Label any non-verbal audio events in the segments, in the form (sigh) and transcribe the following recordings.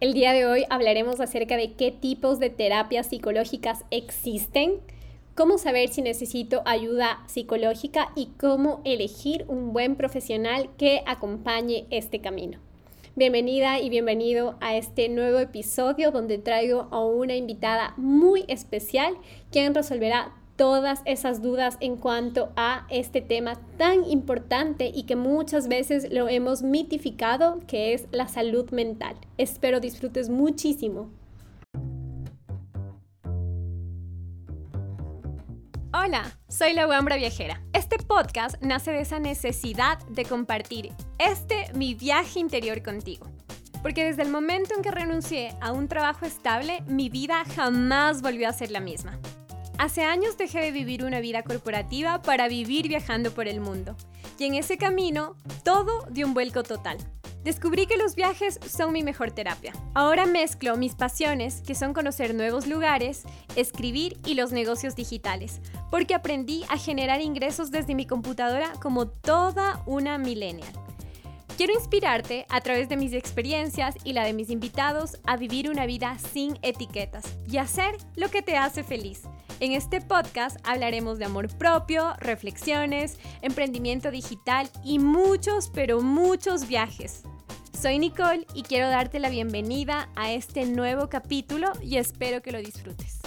El día de hoy hablaremos acerca de qué tipos de terapias psicológicas existen, cómo saber si necesito ayuda psicológica y cómo elegir un buen profesional que acompañe este camino. Bienvenida y bienvenido a este nuevo episodio donde traigo a una invitada muy especial quien resolverá todas esas dudas en cuanto a este tema tan importante y que muchas veces lo hemos mitificado, que es la salud mental. Espero disfrutes muchísimo. Hola, soy la Wambra Viajera. Este podcast nace de esa necesidad de compartir este mi viaje interior contigo. Porque desde el momento en que renuncié a un trabajo estable, mi vida jamás volvió a ser la misma. Hace años dejé de vivir una vida corporativa para vivir viajando por el mundo. Y en ese camino, todo dio un vuelco total. Descubrí que los viajes son mi mejor terapia. Ahora mezclo mis pasiones, que son conocer nuevos lugares, escribir y los negocios digitales, porque aprendí a generar ingresos desde mi computadora como toda una millennial. Quiero inspirarte a través de mis experiencias y la de mis invitados a vivir una vida sin etiquetas y hacer lo que te hace feliz en este podcast hablaremos de amor propio, reflexiones, emprendimiento digital y muchos, pero muchos viajes. Soy Nicole y quiero darte la bienvenida a este nuevo capítulo y espero que lo disfrutes.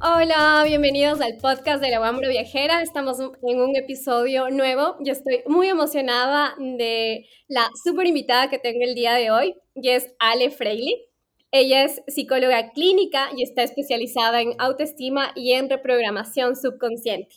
Hola, bienvenidos al podcast de la Wambro Viajera. Estamos en un episodio nuevo. Yo estoy muy emocionada de la super invitada que tengo el día de hoy y es Ale Freily. Ella es psicóloga clínica y está especializada en autoestima y en reprogramación subconsciente.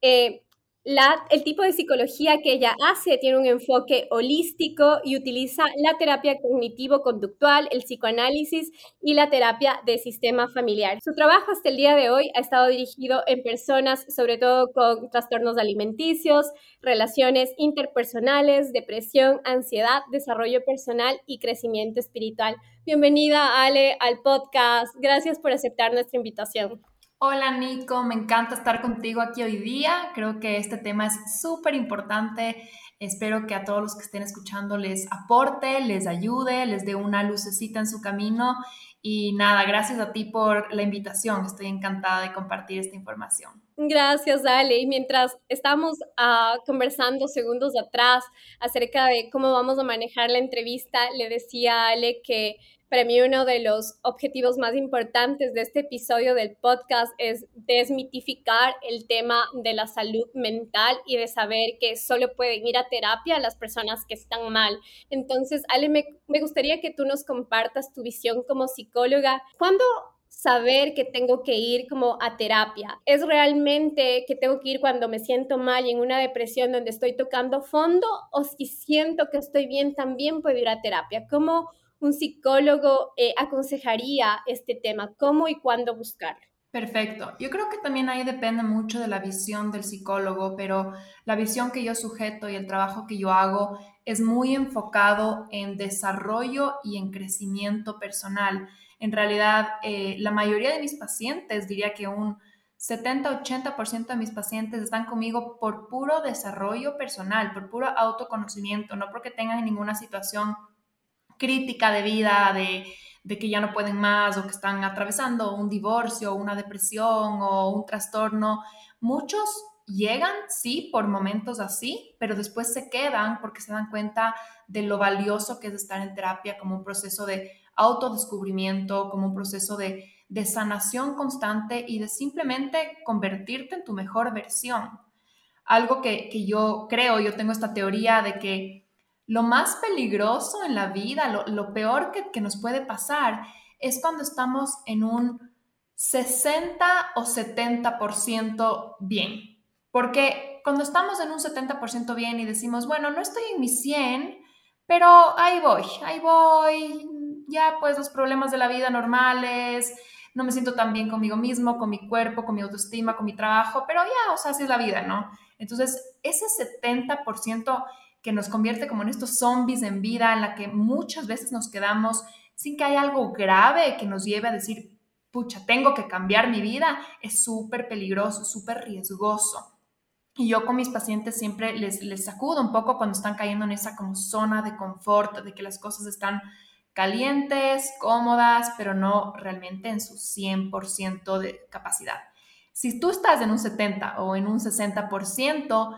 Eh, el tipo de psicología que ella hace tiene un enfoque holístico y utiliza la terapia cognitivo-conductual, el psicoanálisis y la terapia de sistema familiar. Su trabajo hasta el día de hoy ha estado dirigido en personas, sobre todo con trastornos alimenticios, relaciones interpersonales, depresión, ansiedad, desarrollo personal y crecimiento espiritual. Bienvenida, Ale, al podcast. Gracias por aceptar nuestra invitación. Hola Nico, me encanta estar contigo aquí hoy día. Creo que este tema es súper importante. Espero que a todos los que estén escuchando les aporte, les ayude, les dé una lucecita en su camino. Y nada, gracias a ti por la invitación. Estoy encantada de compartir esta información. Gracias, Ale. Y mientras estamos uh, conversando segundos atrás acerca de cómo vamos a manejar la entrevista, le decía a Ale que para mí uno de los objetivos más importantes de este episodio del podcast es desmitificar el tema de la salud mental y de saber que solo pueden ir a terapia las personas que están mal. Entonces, Ale, me, me gustaría que tú nos compartas tu visión como psicóloga. ¿Cuándo saber que tengo que ir como a terapia? ¿Es realmente que tengo que ir cuando me siento mal y en una depresión donde estoy tocando fondo o si siento que estoy bien también puedo ir a terapia? ¿Cómo un psicólogo eh, aconsejaría este tema? ¿Cómo y cuándo buscarlo? Perfecto. Yo creo que también ahí depende mucho de la visión del psicólogo, pero la visión que yo sujeto y el trabajo que yo hago es muy enfocado en desarrollo y en crecimiento personal. En realidad, eh, la mayoría de mis pacientes, diría que un 70-80% de mis pacientes están conmigo por puro desarrollo personal, por puro autoconocimiento, no porque tengan ninguna situación crítica de vida, de, que ya no pueden más o que están atravesando un divorcio, una depresión o un trastorno. Muchos llegan, sí, por momentos así, pero después se quedan porque se dan cuenta de lo valioso que es estar en terapia como un proceso de autodescubrimiento, como un proceso de, de sanación constante y de simplemente convertirte en tu mejor versión. Algo que, que yo creo, yo tengo esta teoría de que lo más peligroso en la vida, lo, peor que, nos puede pasar es cuando estamos en un 60 o 70% bien. Porque cuando estamos en un 70% bien y decimos, bueno, no estoy en mi 100, pero ahí voy, ahí voy, ya pues los problemas de la vida normales, no me siento tan bien conmigo mismo, con mi cuerpo, con mi autoestima, con mi trabajo, pero ya, o sea, así es la vida, ¿no? Entonces, ese 70% que nos convierte como en estos zombies en vida, en la que muchas veces nos quedamos sin que haya algo grave que nos lleve a decir, pucha, tengo que cambiar mi vida, es súper peligroso, súper riesgoso. Y yo con mis pacientes siempre les, les sacudo un poco cuando están cayendo en esa como zona de confort, de que las cosas están calientes, cómodas, pero no realmente en su 100% de capacidad. Si tú estás en un 70 o en un 60%,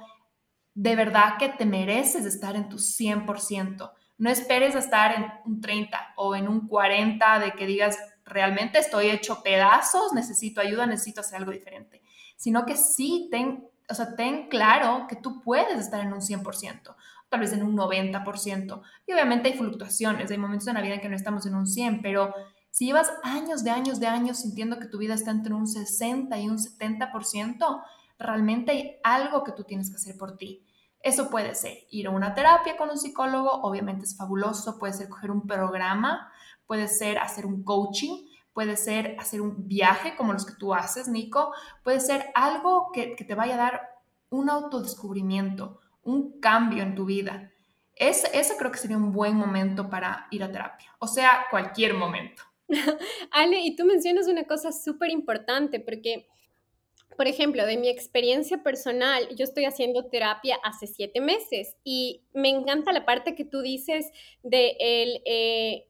de verdad que te mereces estar en tu 100%. No esperes estar en un 30 o en un 40 de que digas, realmente estoy hecho pedazos, necesito ayuda, necesito hacer algo diferente, sino que sí ten, o sea, ten claro que tú puedes estar en un 100%, tal vez en un 90%. Y obviamente hay fluctuaciones, hay momentos en la vida en que no estamos en un 100, pero si llevas años de años de años sintiendo que tu vida está entre un 60 y un 70%, realmente hay algo que tú tienes que hacer por ti. Eso puede ser ir a una terapia con un psicólogo, obviamente es fabuloso, puede ser coger un programa, puede ser hacer un coaching, puede ser hacer un viaje como los que tú haces, Nico, puede ser algo que, te vaya a dar un autodescubrimiento, un cambio en tu vida. Ese, ese creo que sería un buen momento para ir a terapia, o sea, cualquier momento. (laughs) Ale, y tú mencionas una cosa súper importante porque por ejemplo, de mi experiencia personal, yo estoy haciendo terapia hace siete meses y me encanta la parte que tú dices de el, eh,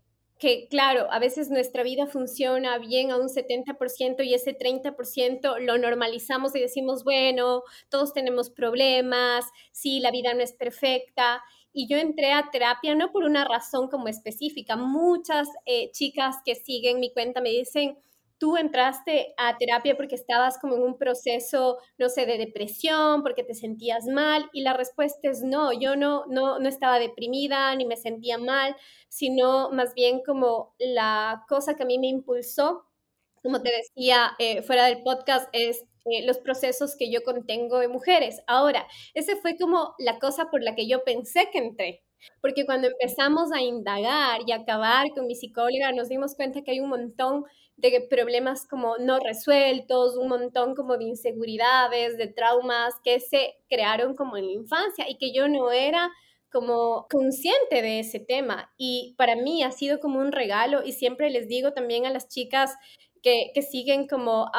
claro, a veces nuestra vida funciona bien a un 70% y ese 30% lo normalizamos y decimos, bueno, todos tenemos problemas, sí, la vida no es perfecta. Y yo entré a terapia no por una razón como específica. Muchas eh, chicas que siguen mi cuenta me dicen, tú entraste a terapia porque estabas como en un proceso, no sé, de depresión, porque te sentías mal y la respuesta es no, yo no, no, no estaba deprimida ni me sentía mal, sino más bien como la cosa que a mí me impulsó, como te decía eh, fuera del podcast, es eh, los procesos que yo contengo en mujeres. Ahora, ese fue como la cosa por la que yo pensé que entré. Porque cuando empezamos a indagar y acabar con mi psicóloga, nos dimos cuenta que hay un montón de problemas como no resueltos, un montón como de inseguridades, de traumas que se crearon como en la infancia y que yo no era como consciente de ese tema. Y para mí ha sido como un regalo y siempre les digo también a las chicas que, siguen como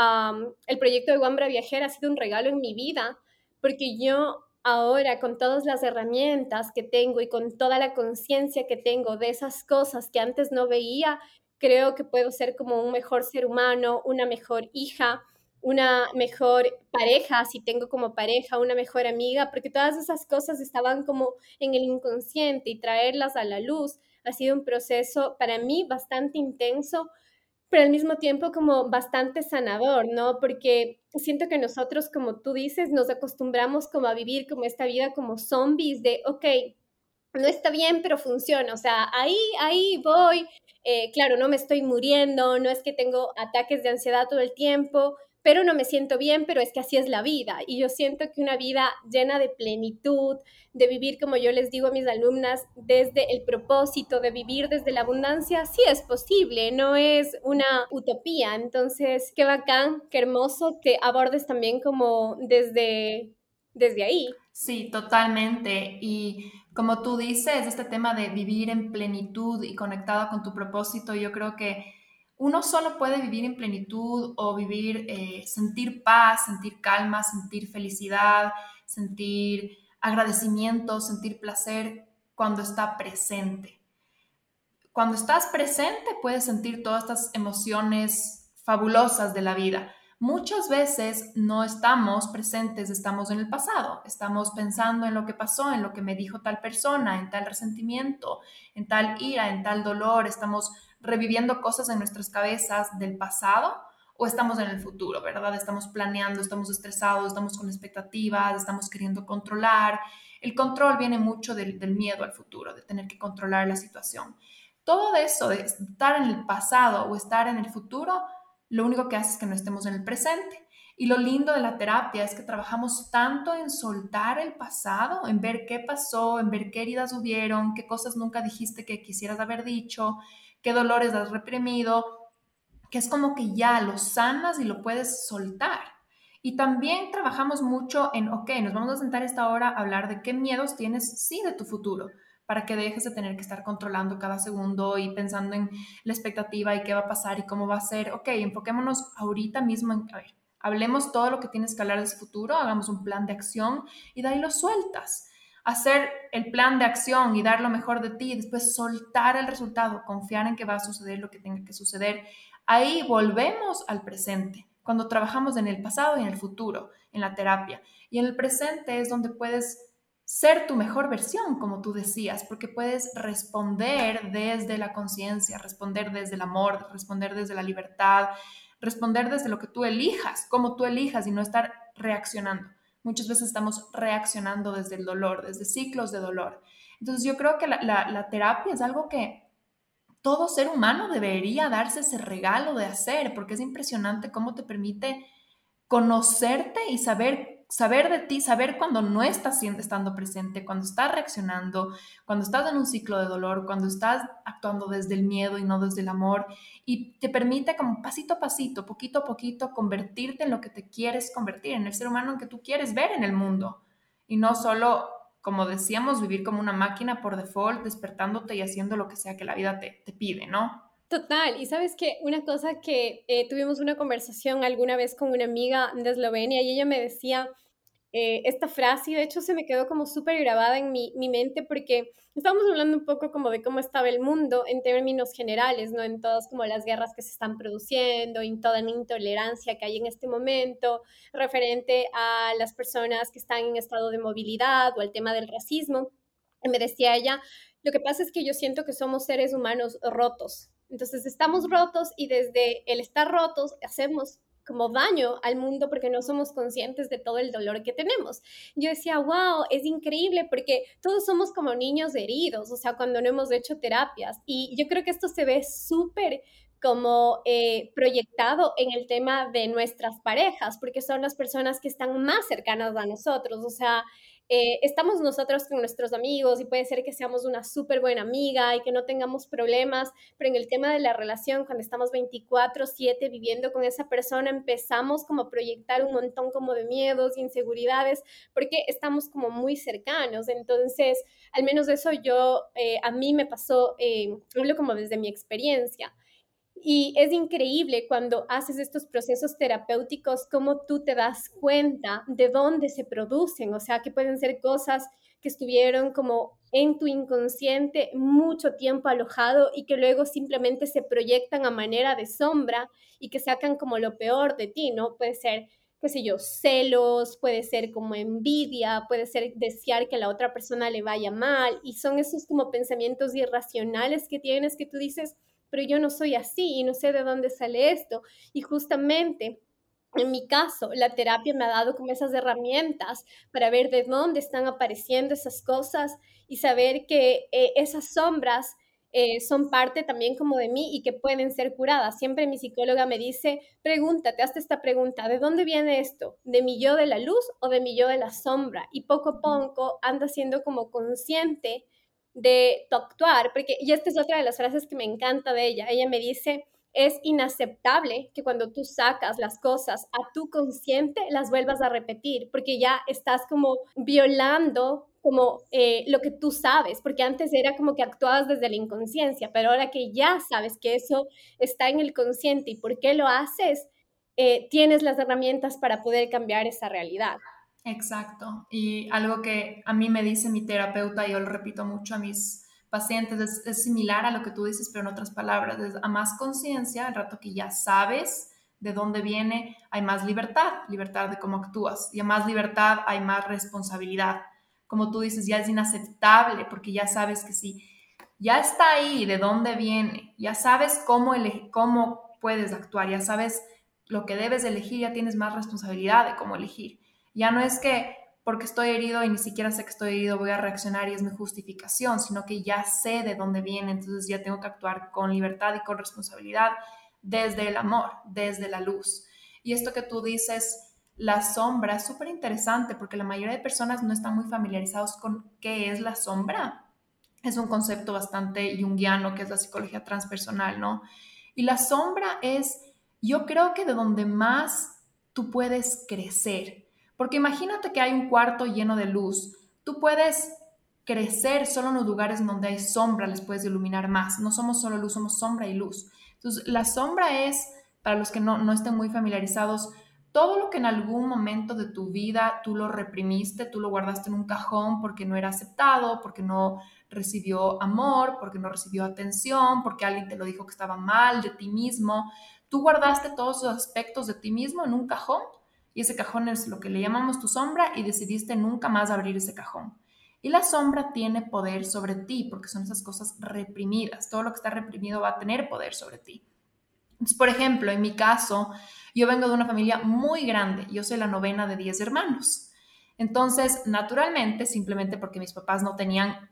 el proyecto de Guambra Viajera ha sido un regalo en mi vida porque yo ahora con todas las herramientas que tengo y con toda la conciencia que tengo de esas cosas que antes no veía, creo que puedo ser como un mejor ser humano, una mejor hija, una mejor pareja, si tengo como pareja, una mejor amiga, porque todas esas cosas estaban como en el inconsciente y traerlas a la luz ha sido un proceso para mí bastante intenso, pero al mismo tiempo como bastante sanador, ¿no? Porque siento que nosotros, como tú dices, nos acostumbramos como a vivir como esta vida como zombies de, ok, no está bien, pero funciona, o sea, ahí, ahí voy, eh, claro, no me estoy muriendo, no es que tengo ataques de ansiedad todo el tiempo, pero no me siento bien, pero es que así es la vida. Y yo siento que una vida llena de plenitud, de vivir, como yo les digo a mis alumnas, desde el propósito, de vivir desde la abundancia, sí es posible, no es una utopía. Entonces, qué bacán, qué hermoso que abordes también como desde, desde ahí. Sí, totalmente. Y como tú dices, este tema de vivir en plenitud y conectado con tu propósito, yo creo que uno solo puede vivir en plenitud o vivir, eh, sentir paz, sentir calma, sentir felicidad, sentir agradecimiento, sentir placer cuando está presente. Cuando estás presente puedes sentir todas estas emociones fabulosas de la vida. Muchas veces no estamos presentes, estamos en el pasado, estamos pensando en lo que pasó, en lo que me dijo tal persona, en tal resentimiento, en tal ira, en tal dolor, estamos reviviendo cosas en nuestras cabezas del pasado o estamos en el futuro, ¿verdad? Estamos planeando, estamos estresados, estamos con expectativas, estamos queriendo controlar. El control viene mucho del, miedo al futuro, de tener que controlar la situación. Todo eso de estar en el pasado o estar en el futuro lo único que hace es que no estemos en el presente. Y lo lindo de la terapia es que trabajamos tanto en soltar el pasado, en ver qué pasó, en ver qué heridas hubieron, qué cosas nunca dijiste que quisieras haber dicho, qué dolores has reprimido, que es como que ya lo sanas y lo puedes soltar. Y también trabajamos mucho en, ok, nos vamos a sentar esta hora a hablar de qué miedos tienes, sí, de tu futuro para que dejes de tener que estar controlando cada segundo y pensando en la expectativa y qué va a pasar y cómo va a ser. Ok, enfoquémonos ahorita mismo en, a ver, hablemos todo lo que tienes que hablar de ese futuro, hagamos un plan de acción y de ahí lo sueltas. hacer el plan de acción y dar lo mejor de ti, después soltar el resultado, confiar en que va a suceder lo que tenga que suceder. Ahí volvemos al presente, cuando trabajamos en el pasado y en el futuro, en la terapia. Y en el presente es donde puedes ser tu mejor versión, como tú decías, porque puedes responder desde la conciencia, responder desde el amor, responder desde la libertad, responder desde lo que tú elijas, como tú elijas y no estar reaccionando. Muchas veces estamos reaccionando desde el dolor, desde ciclos de dolor. Entonces yo creo que la, terapia es algo que todo ser humano debería darse ese regalo de hacer, porque es impresionante cómo te permite conocerte y saber saber de ti, saber cuando no estás estando presente, cuando estás reaccionando, cuando estás en un ciclo de dolor, cuando estás actuando desde el miedo y no desde el amor, y te permite como pasito a pasito, poquito a poquito, convertirte en lo que te quieres convertir, en el ser humano en que tú quieres ver en el mundo, y no solo, como decíamos, vivir como una máquina por default, despertándote y haciendo lo que sea que la vida te, te pide, ¿no? Total, y sabes que una cosa que eh, tuvimos una conversación alguna vez con una amiga de Eslovenia y ella me decía eh, esta frase y de hecho se me quedó como súper grabada en mi, mi, mente porque estábamos hablando un poco como de cómo estaba el mundo en términos generales, ¿no? En todas como las guerras que se están produciendo, en toda la intolerancia que hay en este momento referente a las personas que están en estado de movilidad o el tema del racismo. Me decía ella, lo que pasa es que yo siento que somos seres humanos rotos, entonces estamos rotos y desde el estar rotos hacemos como daño al mundo porque no somos conscientes de todo el dolor que tenemos. Yo decía, wow, es increíble porque todos somos como niños heridos, o sea, cuando no hemos hecho terapias. Y yo creo que esto se ve súper como eh, proyectado en el tema de nuestras parejas, porque son las personas que están más cercanas a nosotros, o sea, eh, estamos nosotros con nuestros amigos y puede ser que seamos una súper buena amiga y que no tengamos problemas, pero en el tema de la relación, cuando estamos 24/7 viviendo con esa persona, empezamos como a proyectar un montón como de miedos, inseguridades, porque estamos como muy cercanos. Entonces, al menos eso yo, eh, a mí me pasó, eh, hablo como desde mi experiencia. Y es increíble cuando haces estos procesos terapéuticos, cómo tú te das cuenta de dónde se producen, o sea, que pueden ser cosas que estuvieron como en tu inconsciente mucho tiempo alojado y que luego simplemente se proyectan a manera de sombra y que sacan como lo peor de ti, ¿no? Puede ser, qué sé yo, celos, puede ser como envidia, puede ser desear que a la otra persona le vaya mal y son esos como pensamientos irracionales que tienes que tú dices, pero yo no soy así y no sé de dónde sale esto. Y justamente en mi caso, la terapia me ha dado como esas herramientas para ver de dónde están apareciendo esas cosas y saber que eh, esas sombras eh, son parte también como de mí y que pueden ser curadas. Siempre mi psicóloga me dice, pregúntate, hazte esta pregunta, ¿de dónde viene esto? ¿De mi yo de la luz o de mi yo de la sombra? Y poco a poco anda siendo como consciente de tu actuar, porque, y esta es otra de las frases que me encanta de ella, ella me dice, es inaceptable que cuando tú sacas las cosas a tu consciente las vuelvas a repetir, porque ya estás como violando como eh, lo que tú sabes, porque antes era como que actuabas desde la inconsciencia, pero ahora que ya sabes que eso está en el consciente y por qué lo haces, eh, tienes las herramientas para poder cambiar esa realidad. Exacto. Y algo que a mí me dice mi terapeuta, y yo lo repito mucho a mis pacientes, es, similar a lo que tú dices, pero en otras palabras, es a más conciencia, el rato que ya sabes de dónde viene, hay más libertad, libertad de cómo actúas, y a más libertad hay más responsabilidad. Como tú dices, ya es inaceptable porque ya sabes que si ya está ahí, de dónde viene, ya sabes cómo, cómo puedes actuar, ya sabes lo que debes elegir, ya tienes más responsabilidad de cómo elegir. Ya no es que porque estoy herido y ni siquiera sé que estoy herido voy a reaccionar y es mi justificación, sino que ya sé de dónde viene, entonces ya tengo que actuar con libertad y con responsabilidad desde el amor, desde la luz. Y esto que tú dices, la sombra, es súper interesante porque la mayoría de personas no están muy familiarizados con qué es la sombra. Es un concepto bastante junguiano que es la psicología transpersonal, ¿no? Y la sombra es, yo creo que de donde más tú puedes crecer, porque imagínate que hay un cuarto lleno de luz. Tú puedes crecer solo en los lugares donde hay sombra, les puedes iluminar más. No somos solo luz, somos sombra y luz. Entonces, la sombra es, para los que no, no estén muy familiarizados, todo lo que en algún momento de tu vida tú lo reprimiste, tú lo guardaste en un cajón porque no era aceptado, porque no recibió amor, porque no recibió atención, porque alguien te lo dijo que estaba mal de ti mismo, tú guardaste todos esos aspectos de ti mismo en un cajón y ese cajón es lo que le llamamos tu sombra y decidiste nunca más abrir ese cajón. Y la sombra tiene poder sobre ti porque son esas cosas reprimidas. Todo lo que está reprimido va a tener poder sobre ti. Entonces, por ejemplo, en mi caso, yo vengo de una familia muy grande. Yo soy la novena de 10 hermanos. Entonces, naturalmente, simplemente porque mis papás no tenían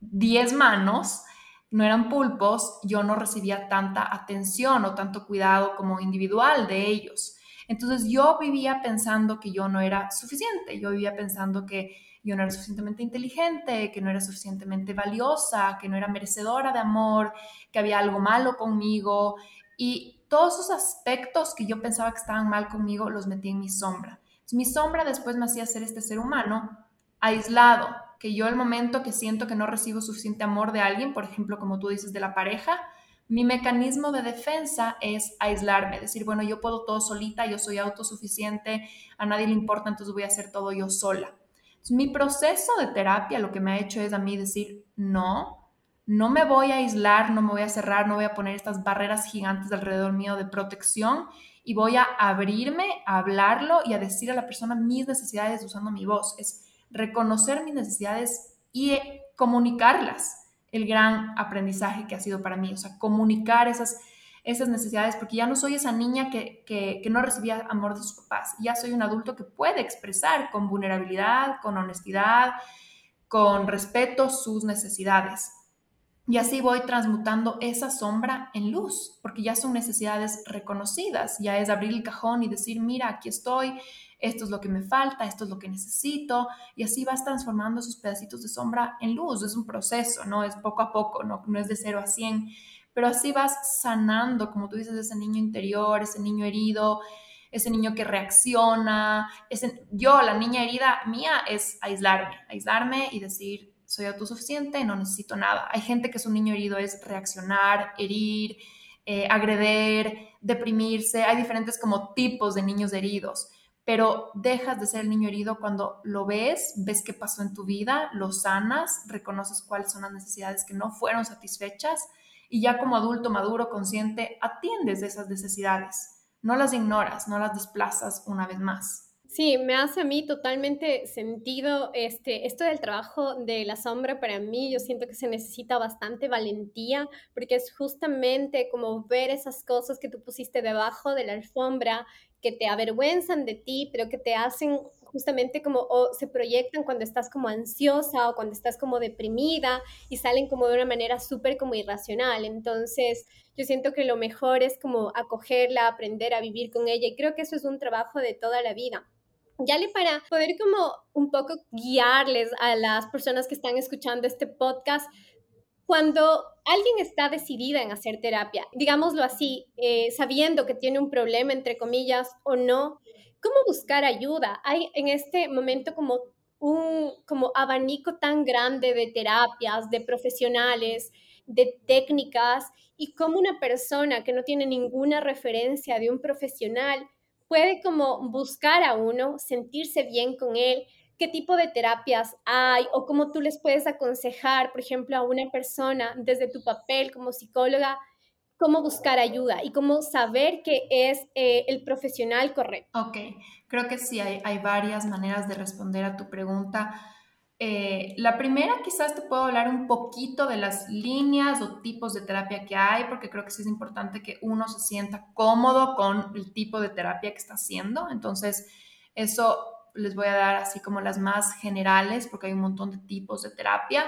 10 manos, no eran pulpos, yo no recibía tanta atención o tanto cuidado como individual de ellos. Entonces yo vivía pensando que yo no era suficiente, yo vivía pensando que yo no era suficientemente inteligente, que no era suficientemente valiosa, que no era merecedora de amor, que había algo malo conmigo y todos esos aspectos que yo pensaba que estaban mal conmigo los metí en mi sombra. mi sombra después me hacía ser este ser humano aislado, que yo el momento que siento que no recibo suficiente amor de alguien, por ejemplo, como tú dices, de la pareja, mi mecanismo de defensa es aislarme, decir, bueno, yo puedo todo solita, yo soy autosuficiente, a nadie le importa, entonces voy a hacer todo yo sola. mi proceso de terapia lo que me ha hecho es a mí decir, no, no me voy a aislar, no me voy a cerrar, no voy a poner estas barreras gigantes alrededor mío de protección y voy a abrirme, a hablarlo y a decir a la persona mis necesidades usando mi voz. Es reconocer mis necesidades y comunicarlas el gran aprendizaje que ha sido para mí, o sea, comunicar esas, esas necesidades, porque ya no soy esa niña que, que, no recibía amor de sus papás, ya soy un adulto que puede expresar con vulnerabilidad, con honestidad, con respeto sus necesidades. Y así voy transmutando esa sombra en luz, porque ya son necesidades reconocidas, ya es abrir el cajón y decir, mira, aquí estoy, esto es lo que me falta, esto es lo que necesito, y así vas transformando esos pedacitos de sombra en luz. Es un proceso, ¿no? Es poco a poco, no, no es de cero a cien, pero así vas sanando, como tú dices, ese niño interior, ese niño herido, ese niño que reacciona. Yo, la niña herida mía, es aislarme, aislarme y decir, soy autosuficiente, no necesito nada. Hay gente que su niño herido es reaccionar, herir, eh, agreder, deprimirse. Hay diferentes como tipos de niños heridos pero dejas de ser el niño herido cuando lo ves, ves qué pasó en tu vida, lo sanas, reconoces cuáles son las necesidades que no fueron satisfechas y ya como adulto maduro, consciente, atiendes esas necesidades, no las ignoras, no las desplazas una vez más. Sí, me hace a mí totalmente sentido este, esto del trabajo de la sombra para mí. Yo siento que se necesita bastante valentía porque es justamente como ver esas cosas que tú pusiste debajo de la alfombra que te avergüenzan de ti, pero que te hacen justamente como o se proyectan cuando estás como ansiosa o cuando estás como deprimida y salen como de una manera súper como irracional. Entonces, yo siento que lo mejor es como acogerla, aprender a vivir con ella y creo que eso es un trabajo de toda la vida. Ya le para poder como un poco guiarles a las personas que están escuchando este podcast, cuando alguien está decidida en hacer terapia, digámoslo así, eh, sabiendo que tiene un problema, entre comillas, o no, ¿cómo buscar ayuda? Hay en este momento como un como abanico tan grande de terapias, de profesionales, de técnicas, y cómo una persona que no tiene ninguna referencia de un profesional puede como buscar a uno, sentirse bien con él, qué tipo de terapias hay o cómo tú les puedes aconsejar, por ejemplo, a una persona desde tu papel como psicóloga, cómo buscar ayuda y cómo saber que es eh, el profesional correcto. Ok, creo que sí, hay, varias maneras de responder a tu pregunta. Eh, la primera, quizás te puedo hablar un poquito de las líneas o tipos de terapia que hay, porque creo que sí es importante que uno se sienta cómodo con el tipo de terapia que está haciendo. Entonces, eso les voy a dar así como las más generales, porque hay un montón de tipos de terapia.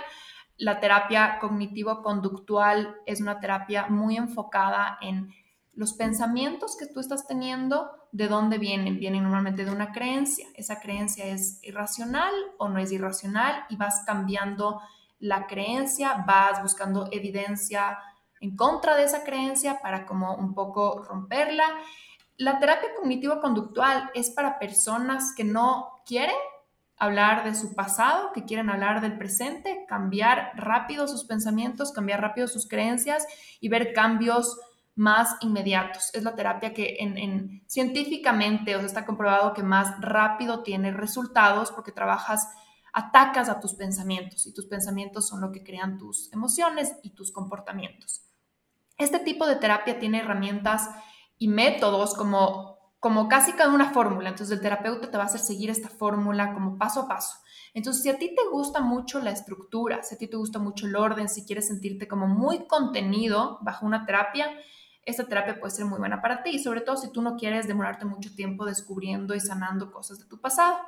La terapia cognitivo-conductual es una terapia muy enfocada en los pensamientos que tú estás teniendo, ¿de dónde vienen? Vienen normalmente de una creencia. Esa creencia es irracional o no es irracional y vas cambiando la creencia, vas buscando evidencia en contra de esa creencia para como un poco romperla la terapia cognitivo-conductual es para personas que no quieren hablar de su pasado, que quieren hablar del presente, cambiar rápido sus pensamientos, cambiar rápido sus creencias y ver cambios más inmediatos. Es la terapia que en, científicamente os está comprobado que más rápido tiene resultados porque trabajas, atacas a tus pensamientos y tus pensamientos son lo que crean tus emociones y tus comportamientos. Este tipo de terapia tiene herramientas y métodos como, como casi cada una fórmula. Entonces el terapeuta te va a hacer seguir esta fórmula como paso a paso. Entonces, si a ti te gusta mucho la estructura, si a ti te gusta mucho el orden, si quieres sentirte como muy contenido bajo una terapia, esta terapia puede ser muy buena para ti, sobre todo si tú no quieres demorarte mucho tiempo descubriendo y sanando cosas de tu pasado.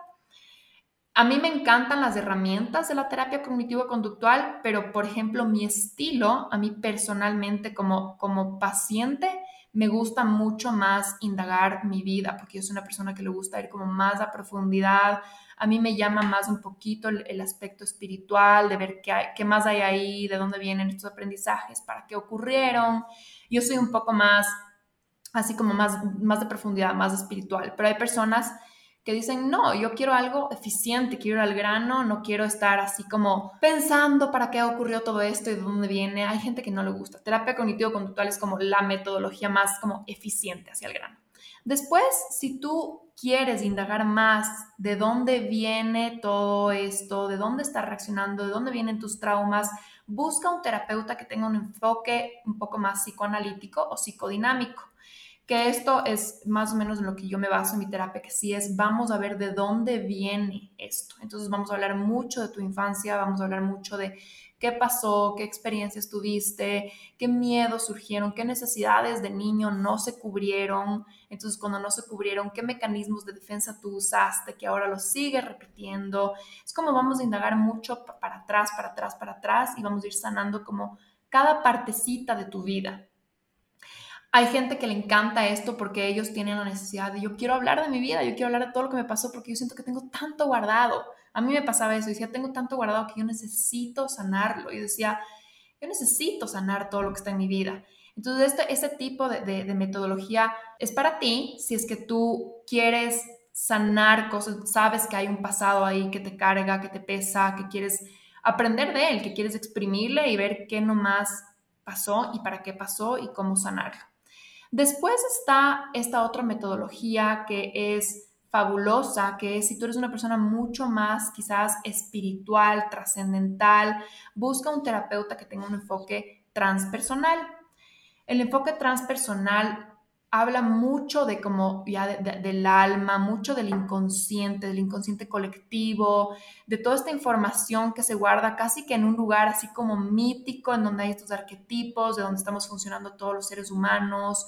A mí me encantan las herramientas de la terapia cognitivo-conductual, pero por ejemplo mi estilo, a mí personalmente como, como paciente, me gusta mucho más indagar mi vida, porque yo soy una persona que le gusta ir como más a profundidad. A mí me llama más un poquito el, aspecto espiritual, de ver qué, qué más hay ahí, de dónde vienen estos aprendizajes, para qué ocurrieron. Yo soy un poco más, así como más, más de profundidad, más espiritual, pero hay personas que dicen, no, yo quiero algo eficiente, quiero ir al grano, no quiero estar así como pensando para qué ocurrió todo esto y de dónde viene. Hay gente que no le gusta. Terapia cognitivo-conductual es como la metodología más como eficiente hacia el grano. Después, si tú quieres indagar más de dónde viene todo esto, de dónde está reaccionando, de dónde vienen tus traumas, busca un terapeuta que tenga un enfoque un poco más psicoanalítico o psicodinámico. Que esto es más o menos en lo que yo me baso en mi terapia, que sí es, vamos a ver de dónde viene esto. Entonces vamos a hablar mucho de tu infancia, vamos a hablar mucho de qué pasó, qué experiencias tuviste, qué miedos surgieron, qué necesidades de niño no se cubrieron. Entonces, cuando no se cubrieron, qué mecanismos de defensa tú usaste que ahora los sigues repitiendo. Es como vamos a indagar mucho para atrás, para atrás, para atrás y vamos a ir sanando como cada partecita de tu vida. Hay gente que le encanta esto porque ellos tienen la necesidad de yo quiero hablar de mi vida, yo quiero hablar de todo lo que me pasó porque yo siento que tengo tanto guardado. A mí me pasaba eso, decía, tengo tanto guardado que yo necesito sanarlo. Y decía, yo necesito sanar todo lo que está en mi vida. Entonces, este, este tipo de, de, metodología es para ti si es que tú quieres sanar cosas, sabes que hay un pasado ahí que te carga, que te pesa, que quieres aprender de él, que quieres exprimirle y ver qué nomás pasó y para qué pasó y cómo sanarlo. Después está esta otra metodología que es fabulosa, que es si tú eres una persona mucho más quizás espiritual, trascendental, busca un terapeuta que tenga un enfoque transpersonal. El enfoque transpersonal habla mucho de como ya del alma, mucho del inconsciente, del inconsciente colectivo, de toda esta información que se guarda casi que en un lugar así como mítico, en donde hay estos arquetipos, de donde estamos funcionando todos los seres humanos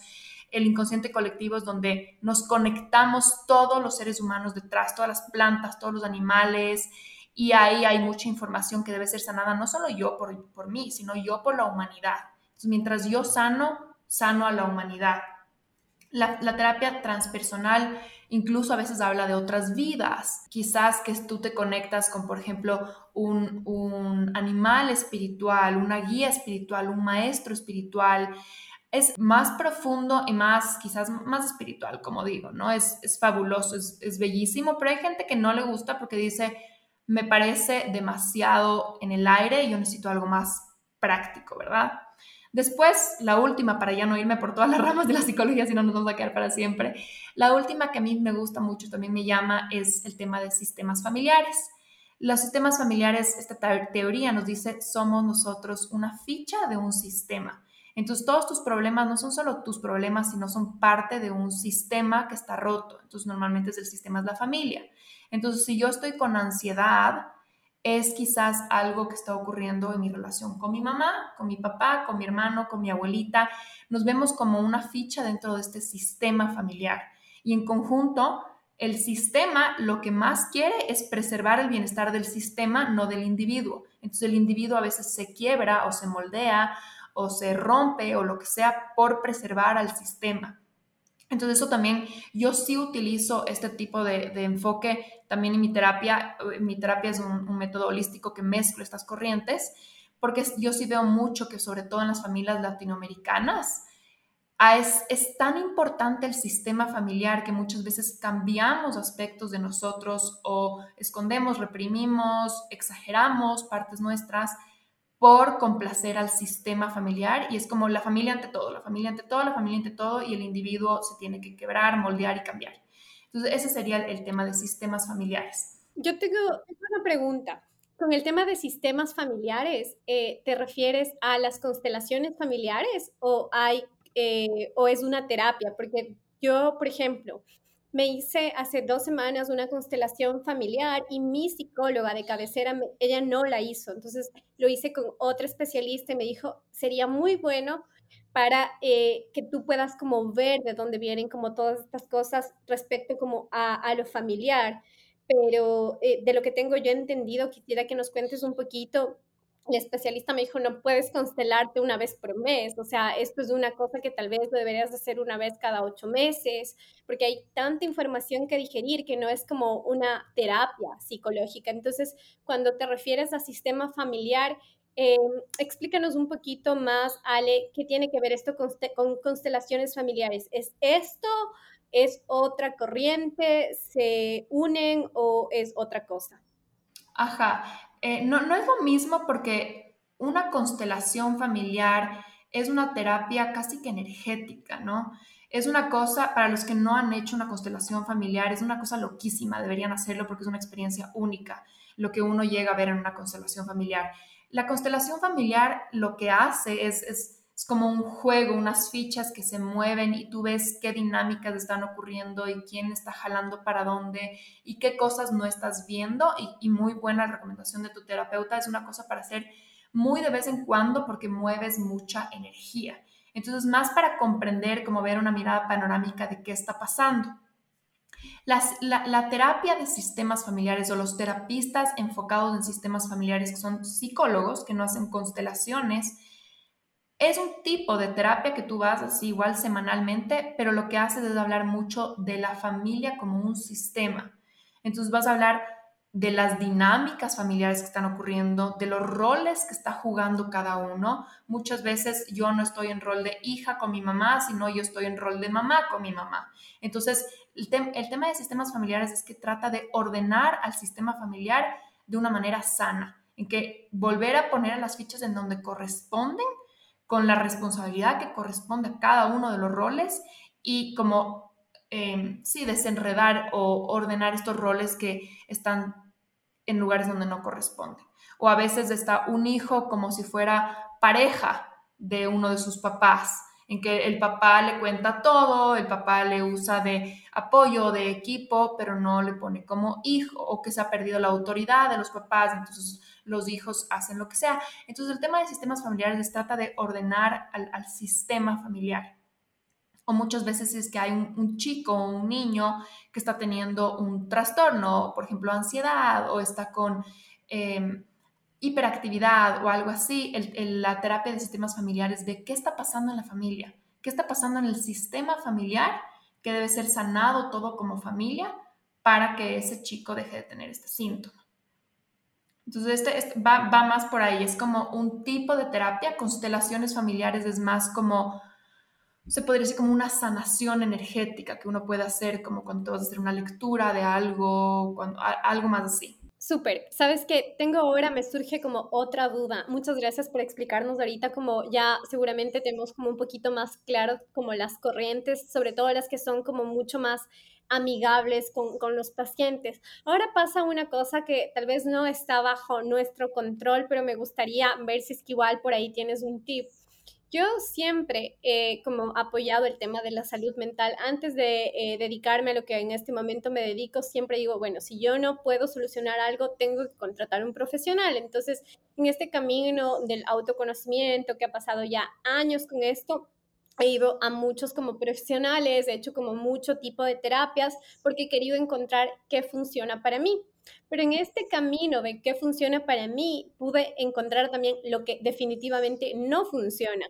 el inconsciente colectivo es donde nos conectamos todos los seres humanos detrás, todas las plantas, todos los animales, y ahí hay mucha información que debe ser sanada, no solo yo por, por mí, sino yo por la humanidad. Entonces, mientras yo sano, sano a la humanidad. La, terapia transpersonal incluso a veces habla de otras vidas. Quizás que tú te conectas con, por ejemplo, un, un animal espiritual, una guía espiritual, un maestro espiritual es más profundo y más, quizás más espiritual, como digo, ¿no? Es, es fabuloso, es, es, bellísimo, pero hay gente que no le gusta porque dice, me parece demasiado en el aire y yo necesito algo más práctico, ¿verdad? Después, la última, para ya no irme por todas las (laughs) ramas de la psicología, si no nos vamos a quedar para siempre, la última que a mí me gusta mucho, también me llama, es el tema de sistemas familiares. Los sistemas familiares, esta teoría nos dice, somos nosotros una ficha de un sistema. Entonces, todos tus problemas no son solo tus problemas, sino son parte de un sistema que está roto. Entonces, normalmente es el sistema es la familia. Entonces, si yo estoy con ansiedad, es quizás algo que está ocurriendo en mi relación con mi mamá, con mi papá, con mi hermano, con mi abuelita. Nos vemos como una ficha dentro de este sistema familiar. Y en conjunto, el sistema lo que más quiere es preservar el bienestar del sistema, no del individuo. Entonces el individuo a veces se quiebra o se moldea o se rompe o lo que sea por preservar al sistema. Entonces eso también, yo sí utilizo este tipo de, enfoque también en mi terapia. Mi terapia es un, método holístico que mezclo estas corrientes, porque yo sí veo mucho que sobre todo en las familias latinoamericanas, es, es, tan importante el sistema familiar que muchas veces cambiamos aspectos de nosotros o escondemos, reprimimos, exageramos partes nuestras por complacer al sistema familiar y es como la familia ante todo, la familia ante todo, la familia ante todo, y el individuo se tiene que quebrar, moldear y cambiar. Entonces, ese sería el, tema de sistemas familiares. Yo tengo una pregunta. Con el tema de sistemas familiares, eh, ¿te refieres a las constelaciones familiares o, hay, eh, o es una terapia? Porque yo, por ejemplo, me hice hace dos semanas una constelación familiar y mi psicóloga de cabecera, ella no la hizo. Entonces lo hice con otra especialista y me dijo, sería muy bueno para eh, que tú puedas como ver de dónde vienen como todas estas cosas respecto como a, lo familiar. Pero eh, de lo que tengo yo entendido, quisiera que nos cuentes un poquito el especialista me dijo, no puedes constelarte una vez por mes, o sea, esto es una cosa que tal vez lo deberías hacer una vez cada ocho meses, porque hay tanta información que digerir que no es como una terapia psicológica. Entonces, cuando te refieres a sistema familiar, em, explícanos un poquito más, Ale, qué tiene que ver esto con, con constelaciones familiares. ¿Es esto? ¿Es otra corriente? ¿Se unen o es otra cosa? Ajá, eh, no, no es lo mismo porque una constelación familiar es una terapia casi que energética, ¿no? Es una cosa, para los que no han hecho una constelación familiar, es una cosa loquísima, deberían hacerlo porque es una experiencia única, lo que uno llega a ver en una constelación familiar. La constelación familiar lo que hace es, es es como un juego, unas fichas que se mueven y tú ves qué dinámicas están ocurriendo y quién está jalando para dónde y qué cosas no estás viendo. Y, muy buena recomendación de tu terapeuta, es una cosa para hacer muy de vez en cuando porque mueves mucha energía. Entonces, más para comprender, como ver una mirada panorámica de qué está pasando. la, la, terapia de sistemas familiares o los terapistas enfocados en sistemas familiares, que son psicólogos que no hacen constelaciones, es un tipo de terapia que tú vas así igual semanalmente, pero lo que haces es hablar mucho de la familia como un sistema. Entonces vas a hablar de las dinámicas familiares que están ocurriendo, de los roles que está jugando cada uno. Muchas veces yo no estoy en rol de hija con mi mamá, sino yo estoy en rol de mamá con mi mamá. Entonces, el, el tema de sistemas familiares es que trata de ordenar al sistema familiar de una manera sana, en que volver a poner las fichas en donde corresponden con la responsabilidad que corresponde a cada uno de los roles y como, eh, sí, desenredar o ordenar estos roles que están en lugares donde no corresponden. O a veces está un hijo como si fuera pareja de uno de sus papás, en que el papá le cuenta todo, el papá le usa de apoyo, de equipo, pero no le pone como hijo, o que se ha perdido la autoridad de los papás, entonces los hijos hacen lo que sea. Entonces el tema de sistemas familiares se trata de ordenar al, sistema familiar. O muchas veces es que hay un, chico o un niño que está teniendo un trastorno, por ejemplo, ansiedad o está con em, hiperactividad o algo así. la terapia de sistemas familiares de qué está pasando en la familia, qué está pasando en el sistema familiar que debe ser sanado todo como familia para que ese chico deje de tener este síntoma. Entonces, este, va, más por ahí, es como un tipo de terapia, constelaciones familiares es más como, se podría decir como una sanación energética que uno puede hacer como cuando vas a hacer una lectura de algo, cuando, algo más así. Súper. Sabes que tengo ahora, me surge como otra duda. Muchas gracias por explicarnos ahorita como ya seguramente tenemos como un poquito más claro como las corrientes, sobre todo las que son como mucho más amigables con, los pacientes. Ahora pasa una cosa que tal vez no está bajo nuestro control, pero me gustaría ver si es que igual por ahí tienes un tip. Yo siempre he como apoyado el tema de la salud mental. Antes de eh, dedicarme a lo que en este momento me dedico, siempre digo, bueno, si yo no puedo solucionar algo, tengo que contratar un profesional. Entonces, en este camino del autoconocimiento que ha pasado ya años con esto, he ido a muchos como profesionales, he hecho como mucho tipo de terapias porque he querido encontrar qué funciona para mí. Pero en este camino de qué funciona para mí, pude encontrar también lo que definitivamente no funciona.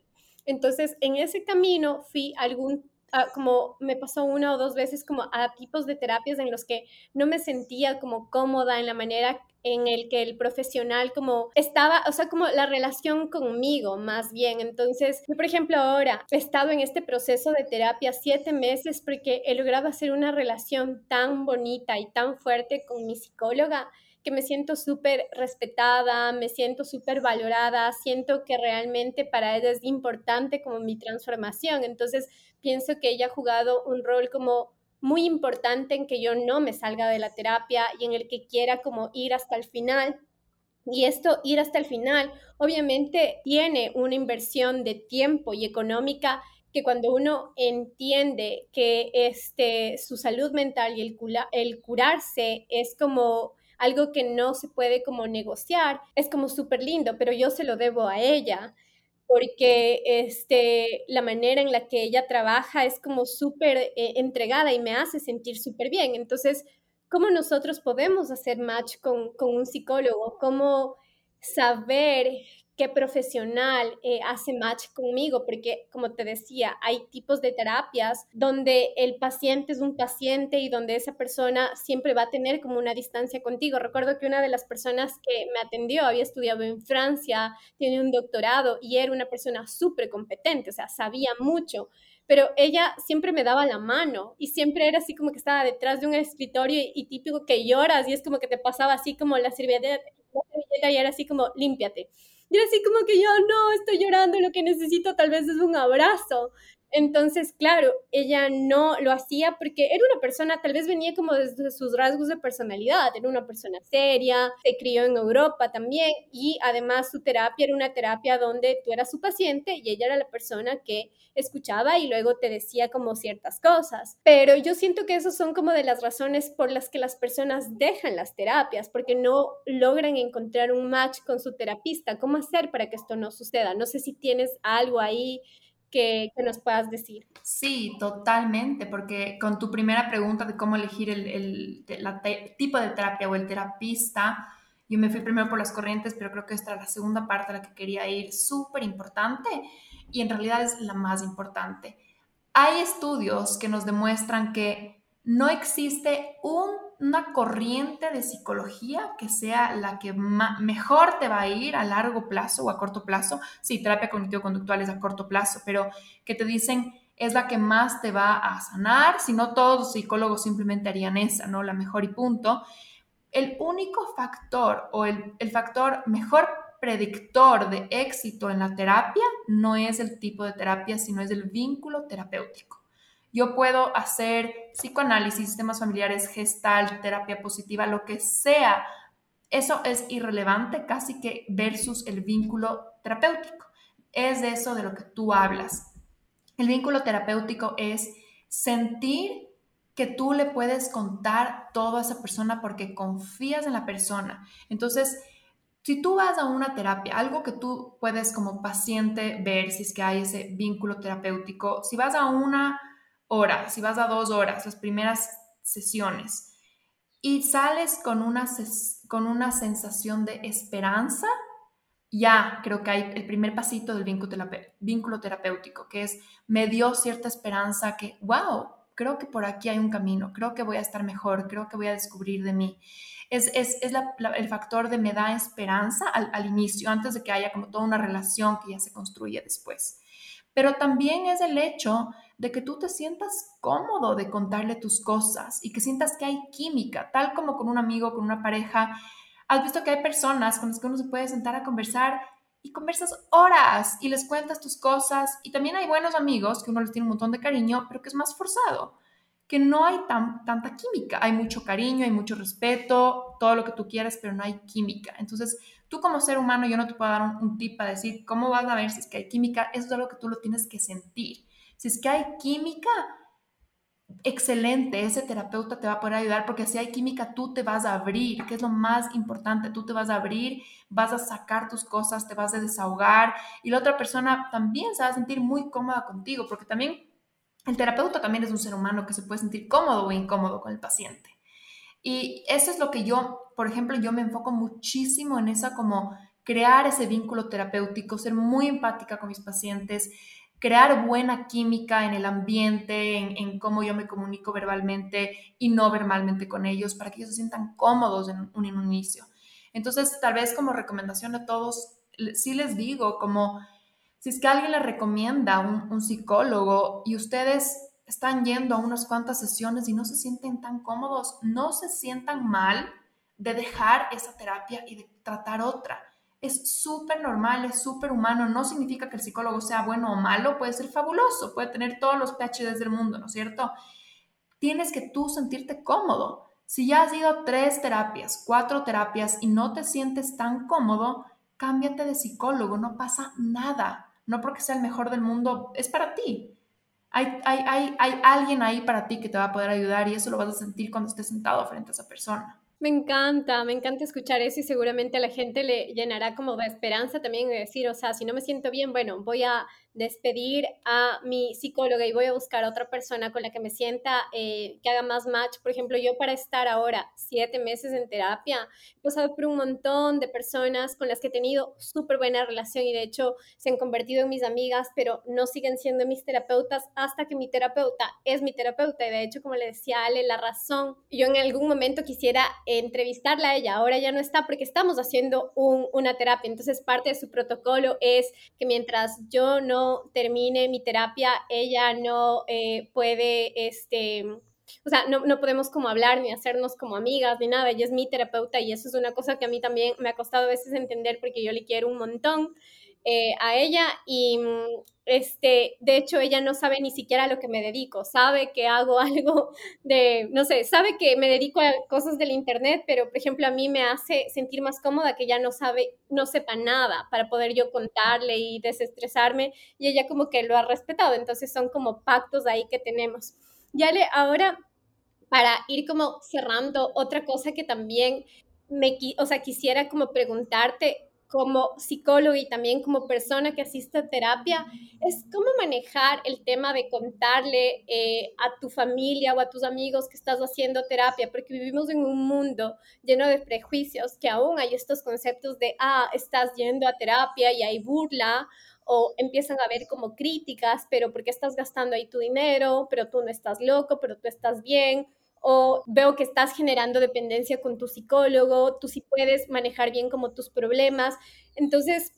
Entonces, en ese camino fui algún como me pasó una o dos veces como a tipos de terapias en los que no me sentía como cómoda en la manera en el que el profesional como estaba, o sea, como la relación conmigo más bien. Entonces, yo, por ejemplo, ahora he estado en este proceso de terapia siete meses porque he logrado hacer una relación tan bonita y tan fuerte con mi psicóloga que me siento súper respetada, me siento súper valorada, siento que realmente para ella es importante como mi transformación. Entonces, pienso que ella ha jugado un rol como muy importante en que yo no me salga de la terapia y en el que quiera como ir hasta el final. Y esto, ir hasta el final, obviamente tiene una inversión de tiempo y económica que cuando uno entiende que este, su salud mental y el, el curarse es como algo que no se puede como negociar, es como súper lindo, pero yo se lo debo a ella porque este, la manera en la que ella trabaja es como súper eh, entregada y me hace sentir súper bien. Entonces, ¿cómo nosotros podemos hacer match con, con un psicólogo? ¿Cómo saber qué profesional eh, hace match conmigo, porque como te decía, hay tipos de terapias donde el paciente es un paciente y donde esa persona siempre va a tener como una distancia contigo. Recuerdo que una de las personas que me atendió había estudiado en Francia, tiene un doctorado y era una persona súper competente, o sea, sabía mucho, pero ella siempre me daba la mano y siempre era así como que estaba detrás de un escritorio y, típico que lloras y es como que te pasaba así como la servilleta, la servilleta y era así como límpiate. Yo así como que yo no estoy llorando, lo que necesito tal vez es un abrazo. Entonces, claro, ella no lo hacía porque era una persona, tal vez venía como desde sus rasgos de personalidad, era una persona seria, se crió en Europa también y además su terapia era una terapia donde tú eras su paciente y ella era la persona que escuchaba y luego te decía como ciertas cosas. Pero yo siento que esas son como de las razones por las que las personas dejan las terapias, porque no logran encontrar un match con su terapista. ¿Cómo hacer para que esto no suceda? No sé si tienes algo ahí que, nos puedas decir. Sí, totalmente, porque con tu primera pregunta de cómo elegir el, tipo de terapia o el terapista, yo me fui primero por las corrientes, pero creo que esta es la segunda parte a la que quería ir, súper importante y en realidad es la más importante. Hay estudios que nos demuestran que no existe una corriente de psicología que sea la que mejor te va a ir a largo plazo o a corto plazo. Sí, terapia cognitivo-conductual es a corto plazo, pero que te dicen es la que más te va a sanar, si no todos los psicólogos simplemente harían esa, ¿no? La mejor y punto. El único factor o el, el factor mejor predictor de éxito en la terapia no es el tipo de terapia, sino es el vínculo terapéutico. Yo puedo hacer psicoanálisis, sistemas familiares, gestal, terapia positiva, lo que sea. Eso es irrelevante casi que versus el vínculo terapéutico. Es de eso de lo que tú hablas. El vínculo terapéutico es sentir que tú le puedes contar todo a esa persona porque confías en la persona. Entonces, si tú vas a una terapia, algo que tú puedes como paciente ver si es que hay ese vínculo terapéutico, si vas a una hora, si vas a dos horas, las primeras sesiones, y sales con una, con una sensación de esperanza, ya creo que hay el primer pasito del vínculo, vínculo terapéutico, que es me dio cierta esperanza que, wow, creo que por aquí hay un camino, creo que voy a estar mejor, creo que voy a descubrir de mí es, el factor de me da esperanza al, inicio, antes de que haya como toda una relación que ya se construye después. Pero también es el hecho de que tú te sientas cómodo de contarle tus cosas y que sientas que hay química, tal como con un amigo, con una pareja. Has visto que hay personas con las que uno se puede sentar a conversar y conversas horas y les cuentas tus cosas. Y también hay buenos amigos que uno les tiene un montón de cariño, pero que es más forzado que no hay tan, tanta química. Hay mucho cariño, hay mucho respeto, todo lo que tú quieras, pero no hay química. Entonces, tú como ser humano, yo no te puedo dar un, tip para decir cómo vas a ver si es que hay química. Eso es algo que tú lo tienes que sentir. Si es que hay química, excelente, ese terapeuta te va a poder ayudar porque si hay química, tú te vas a abrir, que es lo más importante, tú te vas a abrir, vas a sacar tus cosas, te vas a desahogar y la otra persona también se va a sentir muy cómoda contigo porque también el terapeuta también es un ser humano que se puede sentir cómodo o incómodo con el paciente. Y eso es lo que yo, por ejemplo, yo me enfoco muchísimo en esa como crear ese vínculo terapéutico, ser muy empática con mis pacientes, crear buena química en el ambiente, en, cómo yo me comunico verbalmente y no verbalmente con ellos, para que ellos se sientan cómodos en un, en un inicio. Entonces, tal vez como recomendación a todos, sí les digo como si es que alguien le recomienda un, un psicólogo y ustedes están yendo a unas cuantas sesiones y no se sienten tan cómodos, no se sientan mal, de dejar esa terapia y de tratar otra. Es súper normal, es súper humano. No significa que el psicólogo sea bueno o malo, puede ser fabuloso, puede tener todos los PhDs del mundo, ¿no es cierto? Tienes que tú sentirte cómodo. Si ya has ido tres terapias, cuatro terapias y no te sientes tan cómodo, cámbiate de psicólogo, no pasa nada. No porque sea el mejor del mundo, es para ti. Hay, hay, hay, hay alguien ahí para ti que te va a poder ayudar y eso lo vas a sentir cuando estés sentado frente a esa persona. Me encanta, me encanta escuchar eso y seguramente a la gente le llenará como de esperanza también de decir, o sea, si no me siento bien, bueno, voy a despedir a mi psicóloga y voy a buscar a otra persona con la que me sienta, eh, que haga más match. Por ejemplo, yo para estar ahora siete meses en terapia, he pasado por un montón de personas con las que he tenido súper buena relación y de hecho se han convertido en mis amigas, pero no siguen siendo mis terapeutas hasta que mi terapeuta es mi terapeuta. Y de hecho, como le decía Ale, la razón, yo en algún momento quisiera entrevistarla a ella, ahora ya no está porque estamos haciendo una terapia. Entonces, parte de su protocolo es que mientras yo no termine mi terapia, ella no eh, puede, este, o sea, no, no, podemos como hablar ni hacernos como amigas ni nada, ella es mi terapeuta y eso es una cosa que a mí también me ha costado a veces entender porque yo le quiero un montón. Eh, a ella y mm, este, de hecho ella no sabe ni siquiera a lo que me dedico, sabe que hago (laughs) algo de, no sé, sabe que me dedico a cosas del internet, pero por ejemplo a mí me hace sentir más cómoda que ella no sabe, no sepa nada para poder yo contarle y desestresarme y ella como que lo ha respetado, entonces son como pactos ahí que tenemos. Ya le, ahora para ir como cerrando, otra cosa que también me, o sea, quisiera como preguntarte, como psicólogo y también como persona que asiste a terapia, es cómo manejar el tema de contarle eh, a tu familia o a tus amigos que estás haciendo terapia, porque vivimos en un mundo lleno de prejuicios, que aún hay estos conceptos de, ah, estás yendo a terapia y hay burla, o empiezan a ver como críticas, pero ¿por qué estás gastando ahí tu dinero? Pero tú no estás loco, pero tú estás bien o veo que estás generando dependencia con tu psicólogo, tú sí puedes manejar bien como tus problemas. Entonces,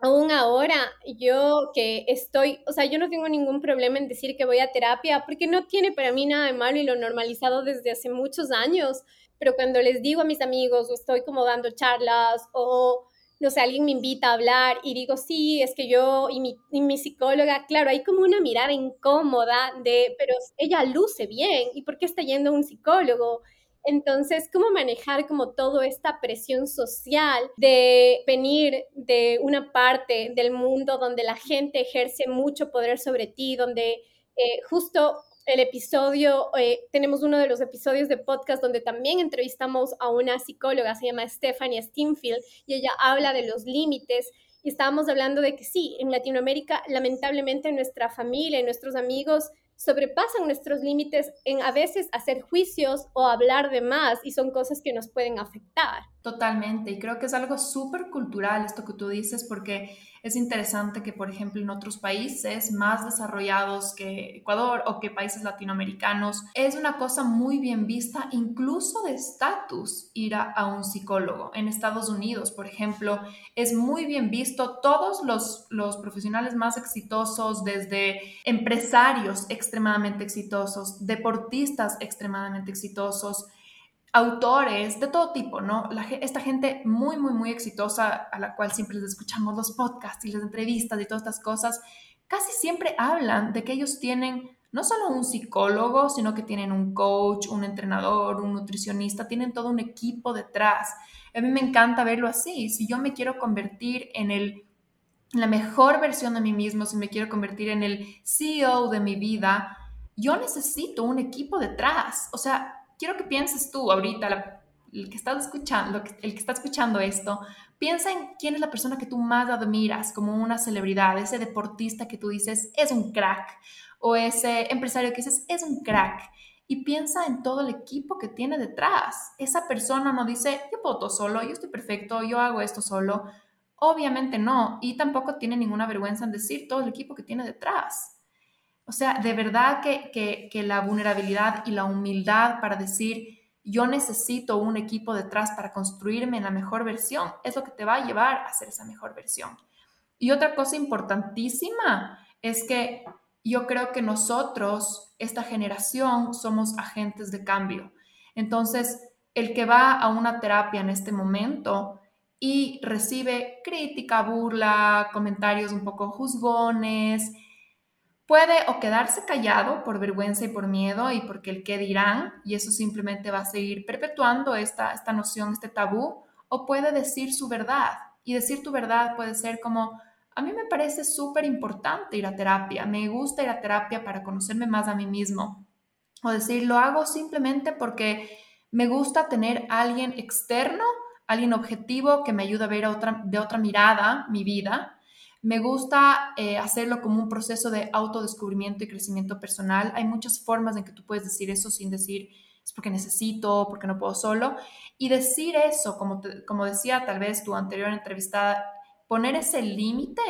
aún ahora, yo que estoy, o sea, yo no tengo ningún problema en decir que voy a terapia porque no tiene para mí nada de malo y lo normalizado desde hace muchos años, pero cuando les digo a mis amigos o estoy como dando charlas o no sé, alguien me invita a hablar y digo, sí, es que yo y mi, y mi, psicóloga, claro, hay como una mirada incómoda de, pero ella luce bien, ¿y por qué está yendo un psicólogo? Entonces, ¿cómo manejar como toda esta presión social de venir de una parte del mundo donde la gente ejerce mucho poder sobre ti, donde eh, justo el episodio, eh, tenemos uno de los episodios de podcast donde también entrevistamos a una psicóloga, se llama Stephanie Stinfield, y ella habla de los límites. Y estábamos hablando de que sí, en Latinoamérica, lamentablemente, nuestra familia y nuestros amigos sobrepasan nuestros límites en a veces hacer juicios o hablar de más y son cosas que nos pueden afectar. Totalmente, y creo que es algo súper cultural esto que tú dices porque es interesante que, por ejemplo, en otros países más desarrollados que Ecuador o que países latinoamericanos, es una cosa muy bien vista, incluso de estatus, ir a, un psicólogo. En Estados Unidos, por ejemplo, es muy bien visto. Todos los, los profesionales más exitosos, desde empresarios extremadamente exitosos, deportistas extremadamente exitosos, autores de todo tipo, ¿no? esta gente muy, muy, muy exitosa, a la cual siempre les escuchamos los podcasts y las entrevistas y todas estas cosas, casi siempre hablan de que ellos tienen no solo un psicólogo, sino que tienen un coach, un entrenador, un nutricionista, tienen todo un equipo detrás. A mí me encanta verlo así. Si yo me quiero convertir en el la mejor versión de mí mismo, si me quiero convertir en el CEO de mi vida, yo necesito un equipo detrás. O sea, quiero que pienses tú ahorita, el que está escuchando, el que está escuchando esto, piensa en quién es la persona que tú más admiras como una celebridad, ese deportista que tú dices es un crack o ese empresario que dices es un crack. Y piensa en todo el equipo que tiene detrás. Esa persona no dice, yo puedo todo solo, yo estoy perfecto, yo hago esto solo. Obviamente no. Y tampoco tiene ninguna vergüenza en decir todo el equipo que tiene detrás. O sea, de verdad que, la vulnerabilidad y la humildad para decir, yo necesito un equipo detrás para construirme en la mejor versión, es lo que te va a llevar a ser esa mejor versión. Y otra cosa importantísima es que yo creo que nosotros, esta generación, somos agentes de cambio. Entonces, el que va a una terapia en este momento y recibe crítica, burla, comentarios un poco juzgones, puede o quedarse callado por vergüenza y por miedo y porque el qué dirán, y eso simplemente va a seguir perpetuando esta, esta noción, este tabú, o puede decir su verdad. Y decir tu verdad puede ser como, a mí me parece súper importante ir a terapia, me gusta ir a terapia para conocerme más a mí mismo. O decir, lo hago simplemente porque me gusta tener alguien externo, alguien objetivo que me ayude a ver otra, de otra mirada mi vida. Me gusta eh, hacerlo como un proceso de autodescubrimiento y crecimiento personal. Hay muchas formas en que tú puedes decir eso sin decir es porque necesito, porque no puedo solo. Y decir eso, como, como decía tal vez tu anterior entrevistada, poner ese límite,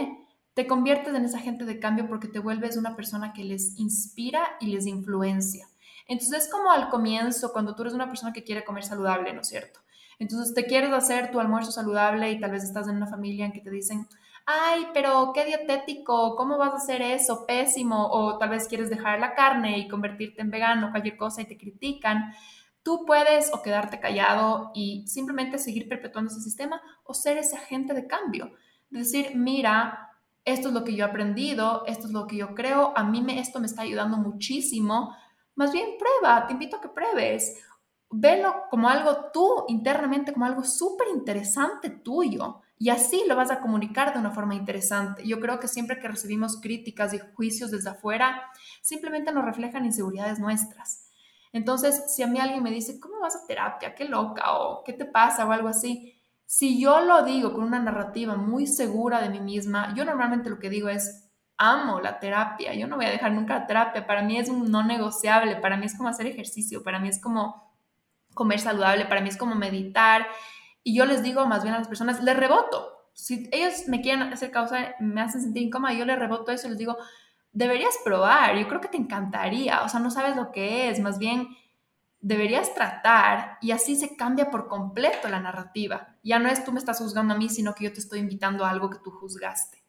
te conviertes en esa gente de cambio porque te vuelves una persona que les inspira y les influencia. Entonces es como al comienzo, cuando tú eres una persona que quiere comer saludable, ¿no es cierto? Entonces te quieres hacer tu almuerzo saludable y tal vez estás en una familia en que te dicen, ay, pero qué dietético, ¿cómo vas a hacer eso? Pésimo. O tal vez quieres dejar la carne y convertirte en vegano, cualquier cosa y te critican. Tú puedes o quedarte callado y simplemente seguir perpetuando ese sistema o ser ese agente de cambio decir, mira, esto es lo que yo he aprendido, esto es lo que yo creo, a mí me, esto me está ayudando muchísimo. Más bien prueba, te invito a que pruebes. Velo como algo tú internamente, como algo súper interesante tuyo. Y así lo vas a comunicar de una forma interesante. Yo creo que siempre que recibimos críticas y juicios desde afuera, simplemente nos reflejan inseguridades nuestras. Entonces, si a mí alguien me dice, ¿cómo vas a terapia? ¿Qué loca? ¿O qué te pasa? O algo así si yo lo digo con una narrativa muy segura de mí misma, yo normalmente lo que digo es, amo la terapia, yo no voy a dejar nunca la terapia, para mí es un no negociable, para mí es como hacer ejercicio, para mí es como comer saludable, para mí es como meditar, y yo les digo más bien a las personas, les reboto, si ellos me quieren hacer causa, me hacen sentir incómoda, yo les reboto eso y les digo, deberías probar, yo creo que te encantaría, o sea, no sabes lo que es, más bien deberías tratar y así se cambia por completo la narrativa. Ya no es tú me estás juzgando a mí, sino que yo te estoy invitando a algo que tú juzgaste.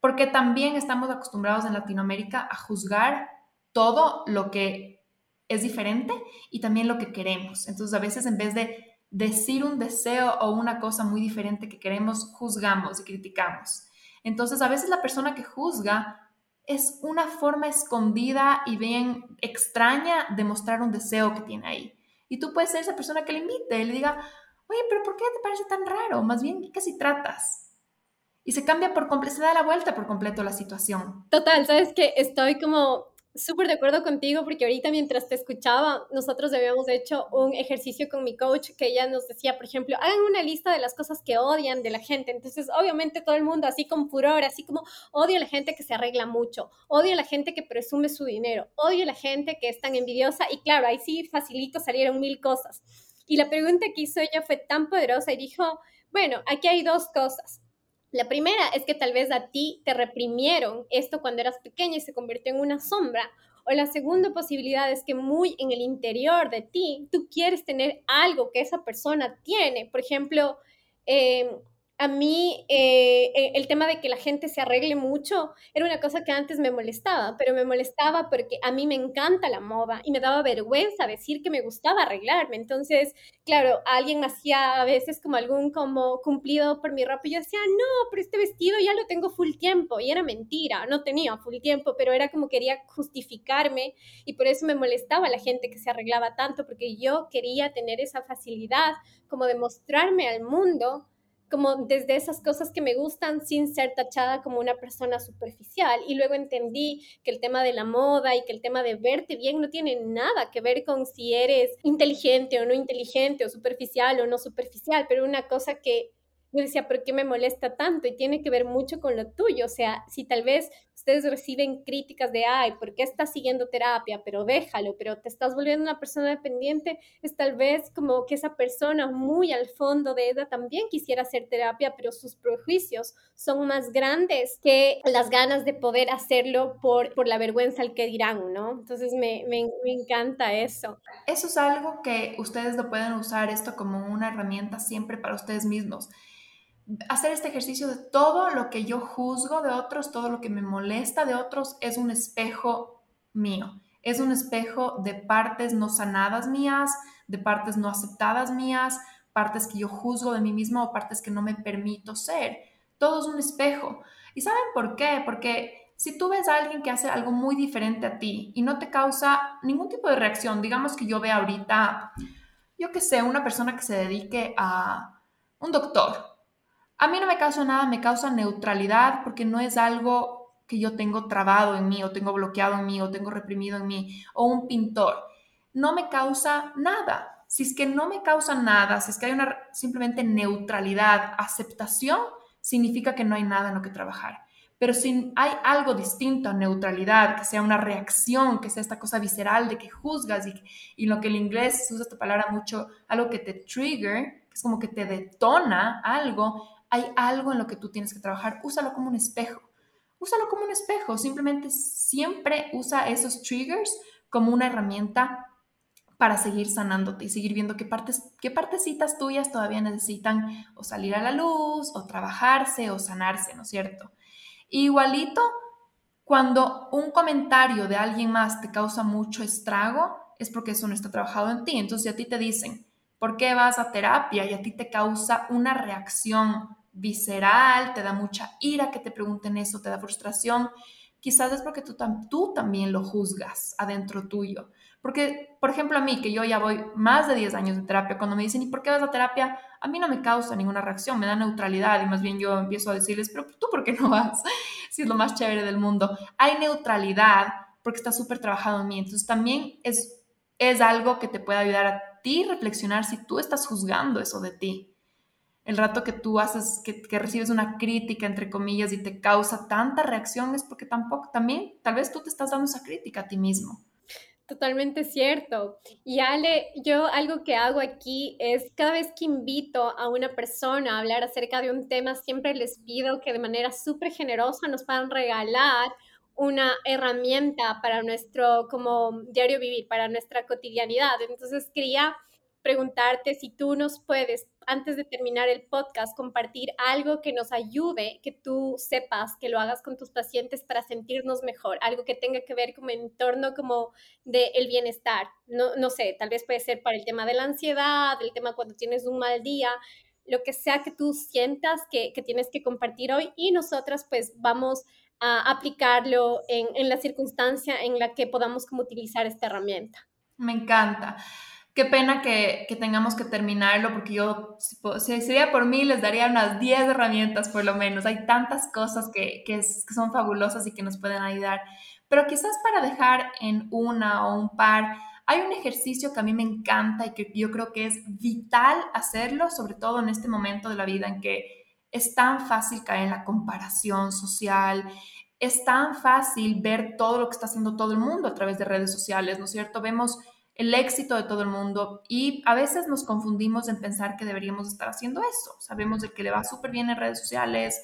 Porque también estamos acostumbrados en Latinoamérica a juzgar todo lo que es diferente y también lo que queremos. Entonces a veces en vez de decir un deseo o una cosa muy diferente que queremos, juzgamos y criticamos. Entonces a veces la persona que juzga es una forma escondida y bien extraña de mostrar un deseo que tiene ahí. Y tú puedes ser esa persona que le invite y le diga, oye, pero ¿por qué te parece tan raro? Más bien, ¿qué si tratas? Y se cambia por completo, se da la vuelta por completo la situación. Total, sabes que estoy como súper de acuerdo contigo porque ahorita mientras te escuchaba, nosotros habíamos hecho un ejercicio con mi coach que ella nos decía, por ejemplo, hagan una lista de las cosas que odian de la gente. Entonces, obviamente todo el mundo así con furor, así como odio a la gente que se arregla mucho, odio a la gente que presume su dinero, odio a la gente que es tan envidiosa y claro, ahí sí facilito salieron mil cosas. Y la pregunta que hizo ella fue tan poderosa y dijo, bueno, aquí hay dos cosas. La primera es que tal vez a ti te reprimieron esto cuando eras pequeña y se convirtió en una sombra. O la segunda posibilidad es que muy en el interior de ti tú quieres tener algo que esa persona tiene. Por ejemplo, eh, a mí eh, eh, el tema de que la gente se arregle mucho era una cosa que antes me molestaba, pero me molestaba porque a mí me encanta la moda y me daba vergüenza decir que me gustaba arreglarme. Entonces, claro, alguien hacía a veces como algún como cumplido por mi ropa y yo decía, no, pero este vestido ya lo tengo full tiempo y era mentira, no tenía full tiempo, pero era como quería justificarme y por eso me molestaba la gente que se arreglaba tanto porque yo quería tener esa facilidad como de mostrarme al mundo como desde esas cosas que me gustan sin ser tachada como una persona superficial. Y luego entendí que el tema de la moda y que el tema de verte bien no tiene nada que ver con si eres inteligente o no inteligente o superficial o no superficial, pero una cosa que yo decía, ¿por qué me molesta tanto? Y tiene que ver mucho con lo tuyo. O sea, si tal vez ustedes reciben críticas de, ay, ¿por qué estás siguiendo terapia? Pero déjalo, pero te estás volviendo una persona dependiente, es tal vez como que esa persona muy al fondo de ella también quisiera hacer terapia, pero sus prejuicios son más grandes que las ganas de poder hacerlo por, por la vergüenza al que dirán, ¿no? Entonces me, me, me encanta eso. Eso es algo que ustedes lo pueden usar esto como una herramienta siempre para ustedes mismos hacer este ejercicio de todo lo que yo juzgo de otros, todo lo que me molesta de otros, es un espejo mío. es un espejo de partes no sanadas mías, de partes no aceptadas mías, partes que yo juzgo de mí misma o partes que no me permito ser. Todo es un espejo. ¿Y saben por qué? Porque si tú ves a alguien que hace algo muy diferente a ti y no te causa ningún tipo de reacción, digamos que yo vea ahorita, yo que sé, una persona que se dedique a un doctor, a mí no me causa nada, me causa neutralidad porque no es algo que yo tengo trabado en mí o tengo bloqueado en mí o tengo reprimido en mí, o un pintor, no me causa nada. Si es que no me causa nada, si es que hay una simplemente neutralidad, aceptación, significa que no hay nada en lo que trabajar. Pero si hay algo distinto a neutralidad, que sea una reacción, que sea esta cosa visceral de que juzgas y, lo que en inglés usa esta palabra mucho, algo que te trigger, que es como que te detona algo, hay algo en lo que tú tienes que trabajar, úsalo como un espejo úsalo como un espejo, simplemente siempre usa esos triggers como una herramienta para seguir sanándote y seguir viendo qué partes, qué partecitas tuyas todavía necesitan o salir a la luz o trabajarse o sanarse, ¿no es cierto? Igualito, cuando un comentario de alguien más te causa mucho estrago, es porque eso no está trabajado en ti. Entonces, si a ti te dicen, ¿por qué vas a terapia? Y a ti te causa una reacción visceral, te da mucha ira que te pregunten eso, te da frustración, quizás es porque tú, también lo juzgas adentro tuyo. Porque, por ejemplo, a mí, que yo ya voy más de 10 años de terapia, cuando me dicen, ¿y por qué vas a terapia? A mí no me causa ninguna reacción, me da neutralidad y más bien yo empiezo a decirles, pero tú, ¿por qué no vas? (laughs) si es lo más chévere del mundo. Hay neutralidad porque está súper trabajado en mí. Entonces también es, es algo que te puede ayudar a ti reflexionar si tú estás juzgando eso de ti el rato que tú haces, que, recibes una crítica, entre comillas, y te causa tanta reacción, es porque tampoco, también, tal vez tú te estás dando esa crítica a ti mismo. Totalmente cierto. Y Ale, yo algo que hago aquí es cada vez que invito a una persona a hablar acerca de un tema, siempre les pido que de manera súper generosa nos puedan regalar una herramienta para nuestro como diario vivir, para nuestra cotidianidad. Entonces quería preguntarte si tú nos puedes antes de terminar el podcast, compartir algo que nos ayude, que tú sepas, que lo hagas con tus pacientes para sentirnos mejor, algo que tenga que ver como en torno como de el bienestar. No, no sé, tal vez puede ser para el tema de la ansiedad, el tema cuando tienes un mal día, lo que sea que tú sientas que, que tienes que compartir hoy y nosotras pues vamos a aplicarlo en, en la circunstancia en la que podamos como utilizar esta herramienta. Me encanta. Qué pena que, tengamos que terminarlo porque yo, si sería por mí, les daría unas 10 herramientas por lo menos. Hay tantas cosas que, que, son fabulosas y que nos pueden ayudar. Pero quizás para dejar en una o un par, hay un ejercicio que a mí me encanta y que yo creo que es vital hacerlo, sobre todo en este momento de la vida en que es tan fácil caer en la comparación social, es tan fácil ver todo lo que está haciendo todo el mundo a través de redes sociales, ¿no es cierto? Vemos el éxito de todo el mundo y a veces nos confundimos en pensar que deberíamos estar haciendo eso. Sabemos de que le va súper bien en redes sociales,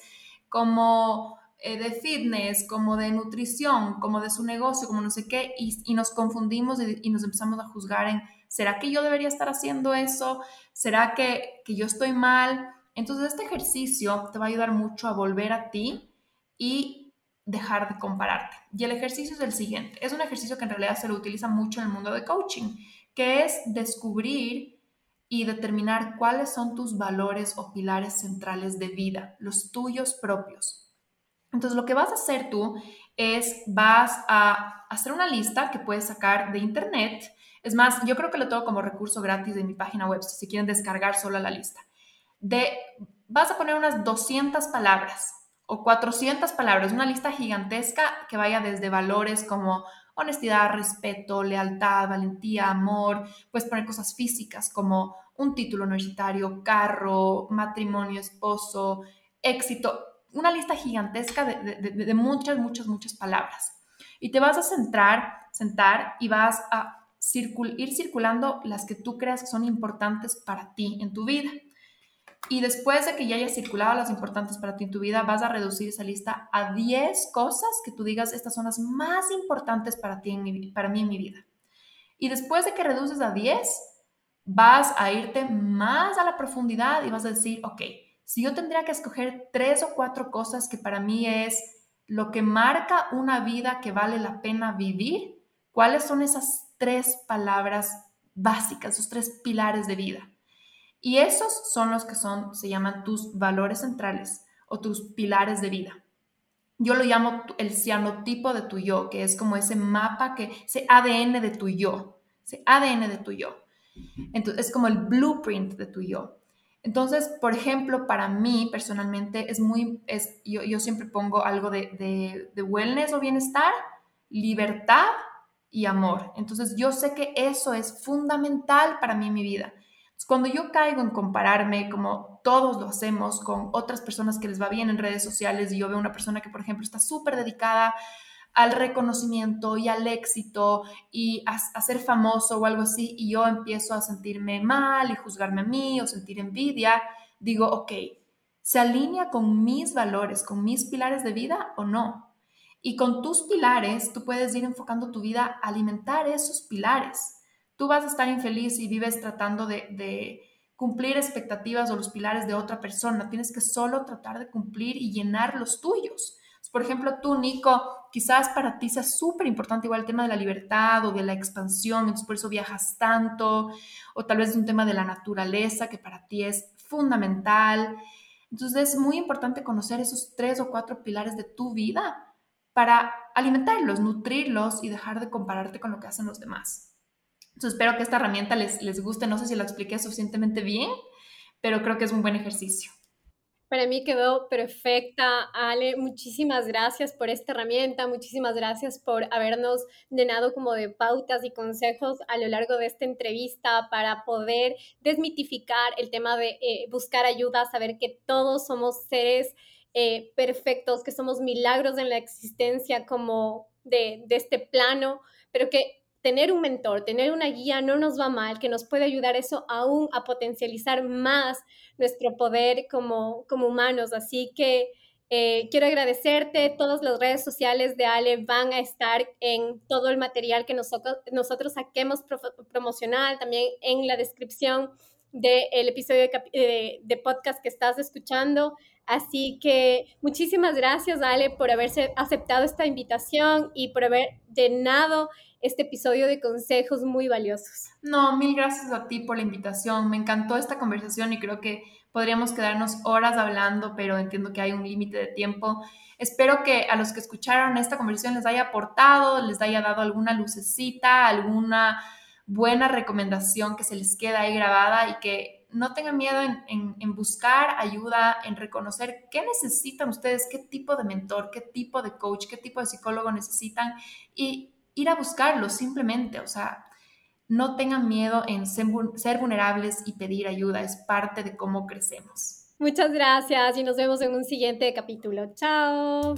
como eh, de fitness, como de nutrición, como de su negocio, como no sé qué, y, nos confundimos y, nos empezamos a juzgar en, ¿será que yo debería estar haciendo eso? ¿Será que, que yo estoy mal? Entonces este ejercicio te va a ayudar mucho a volver a ti y dejar de compararte. Y el ejercicio es el siguiente. Es un ejercicio que en realidad se lo utiliza mucho en el mundo de coaching, que es descubrir y determinar cuáles son tus valores o pilares centrales de vida, los tuyos propios. Entonces lo que vas a hacer tú es vas a hacer una lista que puedes sacar de internet. Es más, yo creo que lo tengo como recurso gratis de mi página web si quieren descargar solo la lista. De, vas a poner unas 200 palabras o 400 palabras, una lista gigantesca que vaya desde valores como honestidad, respeto, lealtad, valentía, amor, puedes poner cosas físicas como un título universitario, carro, matrimonio, esposo, éxito, una lista gigantesca de, muchas, muchas, muchas palabras. Y te vas a centrar, sentar y vas a ir circulando las que tú creas que son importantes para ti en tu vida. Y después de que ya hayas circulado las importantes para ti en tu vida, vas a reducir esa lista a 10 cosas que tú digas, estas son las más importantes para, ti para mí en mi vida. Y después de que reduces a 10, vas a irte más a la profundidad y vas a decir, ok, si yo tendría que escoger tres o cuatro cosas que para mí es lo que marca una vida que vale la pena vivir, ¿Cuáles son esas tres palabras básicas, esos tres pilares de vida? Y esos son los que son, se llaman tus valores centrales o tus pilares de vida. Yo lo llamo el cianotipo de tu yo, que es como ese mapa, que, ese ADN de tu yo, ese ADN de tu yo. Entonces, es como el blueprint de tu yo. Entonces, por ejemplo, para mí personalmente es muy, es, yo, siempre pongo algo de, de, de wellness o bienestar, libertad y amor. Entonces, yo sé que eso es fundamental para mí en mi vida. Cuando yo caigo en compararme, como todos lo hacemos, con otras personas que les va bien en redes sociales y yo veo una persona que, por ejemplo, está súper dedicada al reconocimiento y al éxito y a, ser famoso o algo así, y yo empiezo a sentirme mal y juzgarme a mí o sentir envidia, digo, ok, ¿se alinea con mis valores, con mis pilares de vida o no? Y con tus pilares, tú puedes ir enfocando tu vida a alimentar esos pilares. Tú vas a estar infeliz y vives tratando de, cumplir expectativas o los pilares de otra persona. Tienes que solo tratar de cumplir y llenar los tuyos. Por ejemplo, tú, Nico, quizás para ti sea súper importante igual el tema de la libertad o de la expansión, entonces por eso viajas tanto, o tal vez un tema de la naturaleza que para ti es fundamental. Entonces es muy importante conocer esos tres o cuatro pilares de tu vida para alimentarlos, nutrirlos y dejar de compararte con lo que hacen los demás. Entonces espero que esta herramienta les, les guste, no sé si la expliqué suficientemente bien, pero creo que es un buen ejercicio. Para mí quedó perfecta, Ale. Muchísimas gracias por esta herramienta, muchísimas gracias por habernos llenado como de pautas y consejos a lo largo de esta entrevista para poder desmitificar el tema de eh, buscar ayuda, saber que todos somos seres eh, perfectos, que somos milagros en la existencia como de, de este plano, pero que tener un mentor, tener una guía no nos va mal, que nos puede ayudar eso aún a potencializar más nuestro poder como, como humanos. Así que eh, quiero agradecerte. Todas las redes sociales de Ale van a estar en todo el material que nosotros, nosotros saquemos promocional, también en la descripción del episodio de, de, podcast que estás escuchando. Así que muchísimas gracias, Ale, por haberse aceptado esta invitación y por haber llenado este episodio de consejos muy valiosos. No, mil gracias a ti por la invitación. Me encantó esta conversación y creo que podríamos quedarnos horas hablando, pero entiendo que hay un límite de tiempo. Espero que a los que escucharon esta conversación les haya aportado, les haya dado alguna lucecita, alguna buena recomendación que se les queda ahí grabada y que no tengan miedo en, buscar ayuda, en reconocer qué necesitan ustedes, qué tipo de mentor, qué tipo de coach, qué tipo de psicólogo necesitan y ir a buscarlo simplemente, o sea, no tengan miedo en ser vulnerables y pedir ayuda, es parte de cómo crecemos. Muchas gracias y nos vemos en un siguiente capítulo. Chao.